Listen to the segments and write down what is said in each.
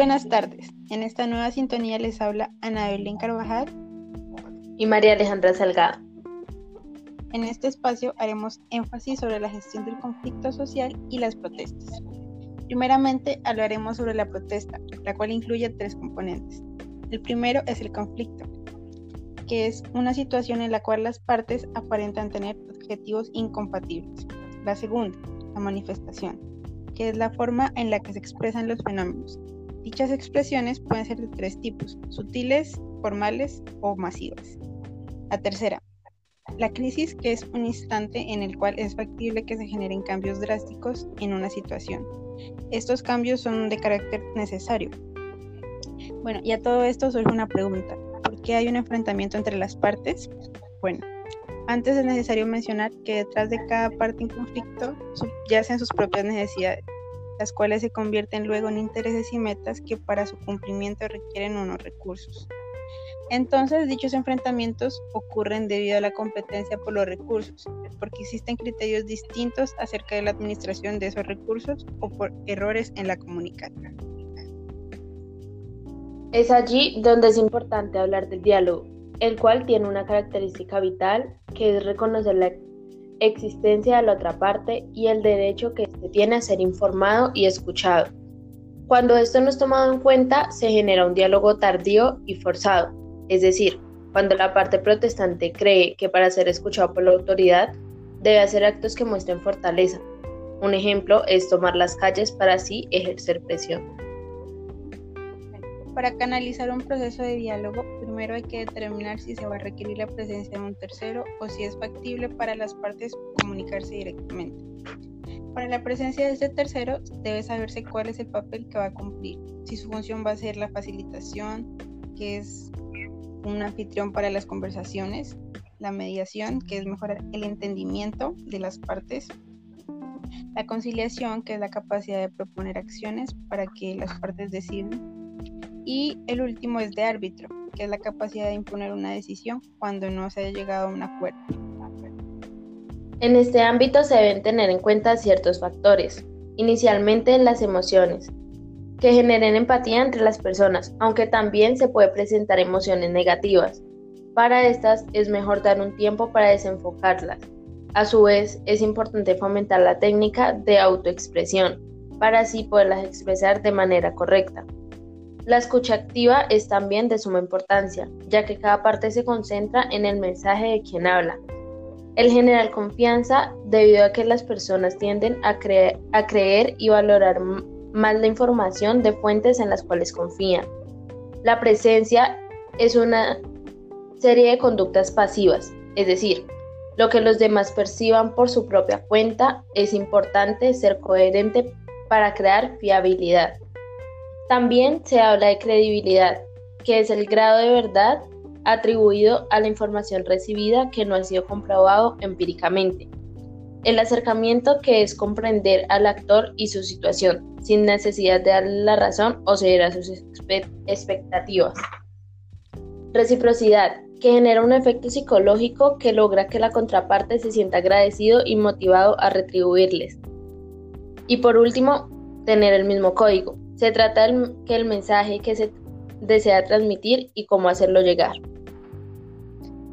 buenas tardes. En esta nueva sintonía les habla Ana Belén Carvajal y María Alejandra Salgado. En este espacio haremos énfasis sobre la gestión del conflicto social y las protestas. Primeramente hablaremos sobre la protesta, la cual incluye tres componentes. El primero es el conflicto, que es una situación en la cual las partes aparentan tener objetivos incompatibles. La segunda, la manifestación, que es la forma en la que se expresan los fenómenos. Dichas expresiones pueden ser de tres tipos, sutiles, formales o masivas. La tercera, la crisis, que es un instante en el cual es factible que se generen cambios drásticos en una situación. Estos cambios son de carácter necesario. Bueno, y a todo esto surge una pregunta. ¿Por qué hay un enfrentamiento entre las partes? Bueno, antes es necesario mencionar que detrás de cada parte en conflicto yacen sus propias necesidades, las cuales se convierten luego en intereses y metas que para su cumplimiento requieren unos recursos. Entonces, dichos enfrentamientos ocurren debido a la competencia por los recursos, porque existen criterios distintos acerca de la administración de esos recursos o por errores en la comunicación. Es allí donde es importante hablar del diálogo, el cual tiene una característica vital que es reconocer la existencia de la otra parte y el derecho que se tiene a ser informado y escuchado. Cuando esto no es tomado en cuenta, se genera un diálogo tardío y forzado, es decir, cuando la parte protestante cree que para ser escuchado por la autoridad debe hacer actos que muestren fortaleza. Un ejemplo es tomar las calles para así ejercer presión. Para canalizar un proceso de diálogo, primero hay que determinar si se va a requerir la presencia de un tercero o si es factible para las partes comunicarse directamente. Para la presencia de este tercero debe saberse cuál es el papel que va a cumplir, si su función va a ser la facilitación, que es un anfitrión para las conversaciones, la mediación, que es mejorar el entendimiento de las partes, la conciliación, que es la capacidad de proponer acciones para que las partes decidan, y el último es de árbitro, que es la capacidad de imponer una decisión cuando no se haya llegado a un acuerdo. En este ámbito se deben tener en cuenta ciertos factores, inicialmente las emociones, que generen empatía entre las personas, aunque también se puede presentar emociones negativas. Para estas es mejor dar un tiempo para desenfocarlas. A su vez, es importante fomentar la técnica de autoexpresión, para así poderlas expresar de manera correcta. La escucha activa es también de suma importancia, ya que cada parte se concentra en el mensaje de quien habla. El generar confianza debido a que las personas tienden a creer y valorar más la información de fuentes en las cuales confían. La presencia es una serie de conductas pasivas, es decir, lo que los demás perciban por su propia cuenta, es importante ser coherente para crear fiabilidad. También se habla de credibilidad, que es el grado de verdad atribuido a la información recibida que no ha sido comprobado empíricamente. El acercamiento que es comprender al actor y su situación, sin necesidad de darle la razón o ceder a sus expectativas. Reciprocidad, que genera un efecto psicológico que logra que la contraparte se sienta agradecido y motivado a retribuirles. Y por último, tener el mismo código, se trata de que el mensaje que se desea transmitir y cómo hacerlo llegar.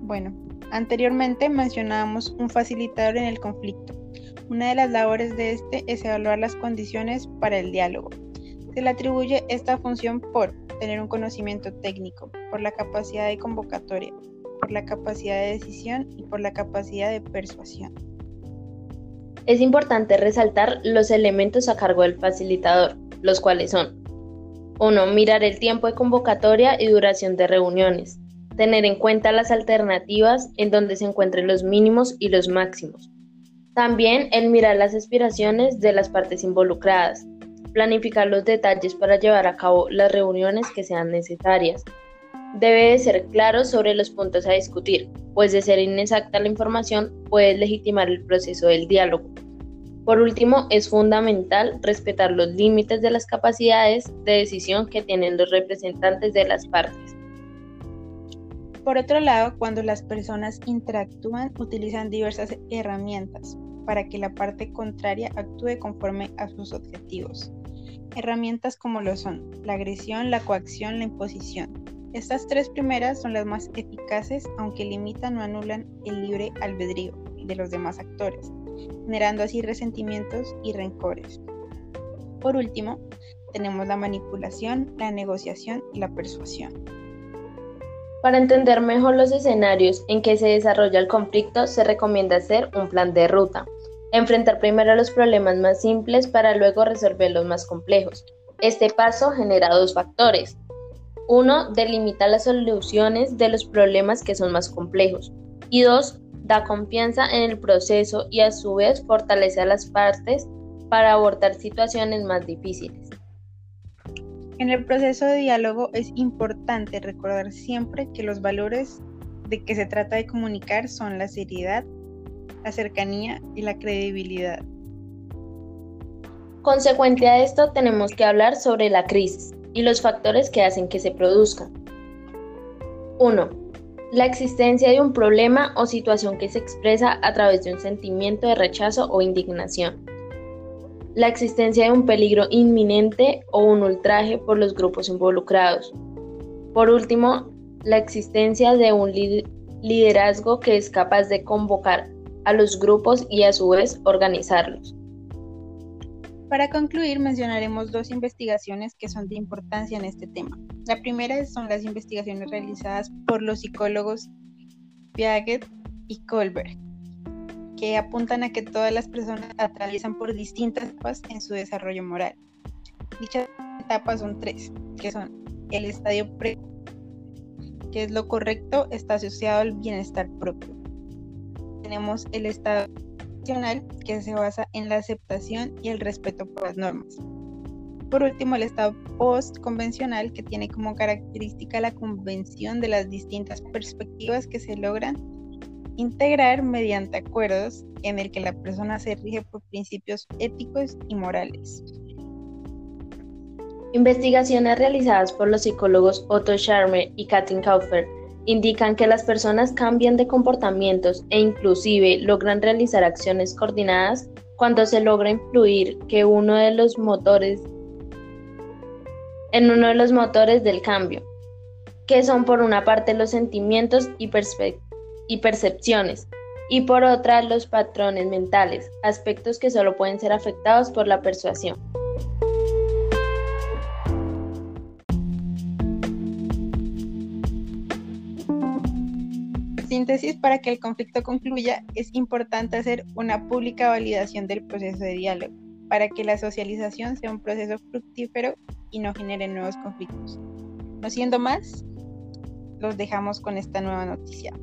Bueno, anteriormente mencionábamos un facilitador en el conflicto. Una de las labores de este es evaluar las condiciones para el diálogo. Se le atribuye esta función por tener un conocimiento técnico, por la capacidad de convocatoria, por la capacidad de decisión y por la capacidad de persuasión. Es importante resaltar los elementos a cargo del facilitador, los cuales son 1. Mirar el tiempo de convocatoria y duración de reuniones. Tener en cuenta las alternativas en donde se encuentren los mínimos y los máximos. También el mirar las aspiraciones de las partes involucradas. Planificar los detalles para llevar a cabo las reuniones que sean necesarias. Debe de ser claro sobre los puntos a discutir, pues de ser inexacta la información puede legitimar el proceso del diálogo. Por último, es fundamental respetar los límites de las capacidades de decisión que tienen los representantes de las partes. Por otro lado, cuando las personas interactúan, utilizan diversas herramientas para que la parte contraria actúe conforme a sus objetivos. herramientas como lo son la agresión, la coacción, la imposición. Estas tres primeras son las más eficaces, aunque limitan o anulan el libre albedrío de los demás actores, generando así resentimientos y rencores. Por último, tenemos la manipulación, la negociación y la persuasión. Para entender mejor los escenarios en que se desarrolla el conflicto, se recomienda hacer un plan de ruta. Enfrentar primero los problemas más simples para luego resolver los más complejos. Este paso genera dos factores. Uno, delimita las soluciones de los problemas que son más complejos. Y dos, da confianza en el proceso y a su vez fortalece a las partes para abordar situaciones más difíciles. En el proceso de diálogo es importante recordar siempre que los valores de que se trata de comunicar son la seriedad, la cercanía y la credibilidad. Consecuente a esto tenemos que hablar sobre la crisis y los factores que hacen que se produzca. 1. La existencia de un problema o situación que se expresa a través de un sentimiento de rechazo o indignación la existencia de un peligro inminente o un ultraje por los grupos involucrados. Por último, la existencia de un liderazgo que es capaz de convocar a los grupos y a su vez organizarlos. Para concluir, mencionaremos dos investigaciones que son de importancia en este tema. La primera son las investigaciones realizadas por los psicólogos Piaget y Kohlberg, que apuntan a que todas las personas atraviesan por distintas etapas en su desarrollo moral. Dichas etapas son tres, que son el estadio pre, que es lo correcto, está asociado al bienestar propio. Tenemos el estado que se basa en la aceptación y el respeto por las normas. Por último, el estado post-convencional, que tiene como característica la convención de las distintas perspectivas que se logran integrar mediante acuerdos en el que la persona se rige por principios éticos y morales. Investigaciones realizadas por los psicólogos Otto Scharmer y Katrin Kaufer indican que las personas cambian de comportamientos e inclusive logran realizar acciones coordinadas cuando se logra influir que uno de los motores en uno de los motores del cambio, que son por una parte los sentimientos y percepciones, y por otra los patrones mentales, aspectos que solo pueden ser afectados por la persuasión. síntesis, para que el conflicto concluya, es importante hacer una pública validación del proceso de diálogo, para que la socialización sea un proceso fructífero y no genere nuevos conflictos. No siendo más, los dejamos con esta nueva noticia.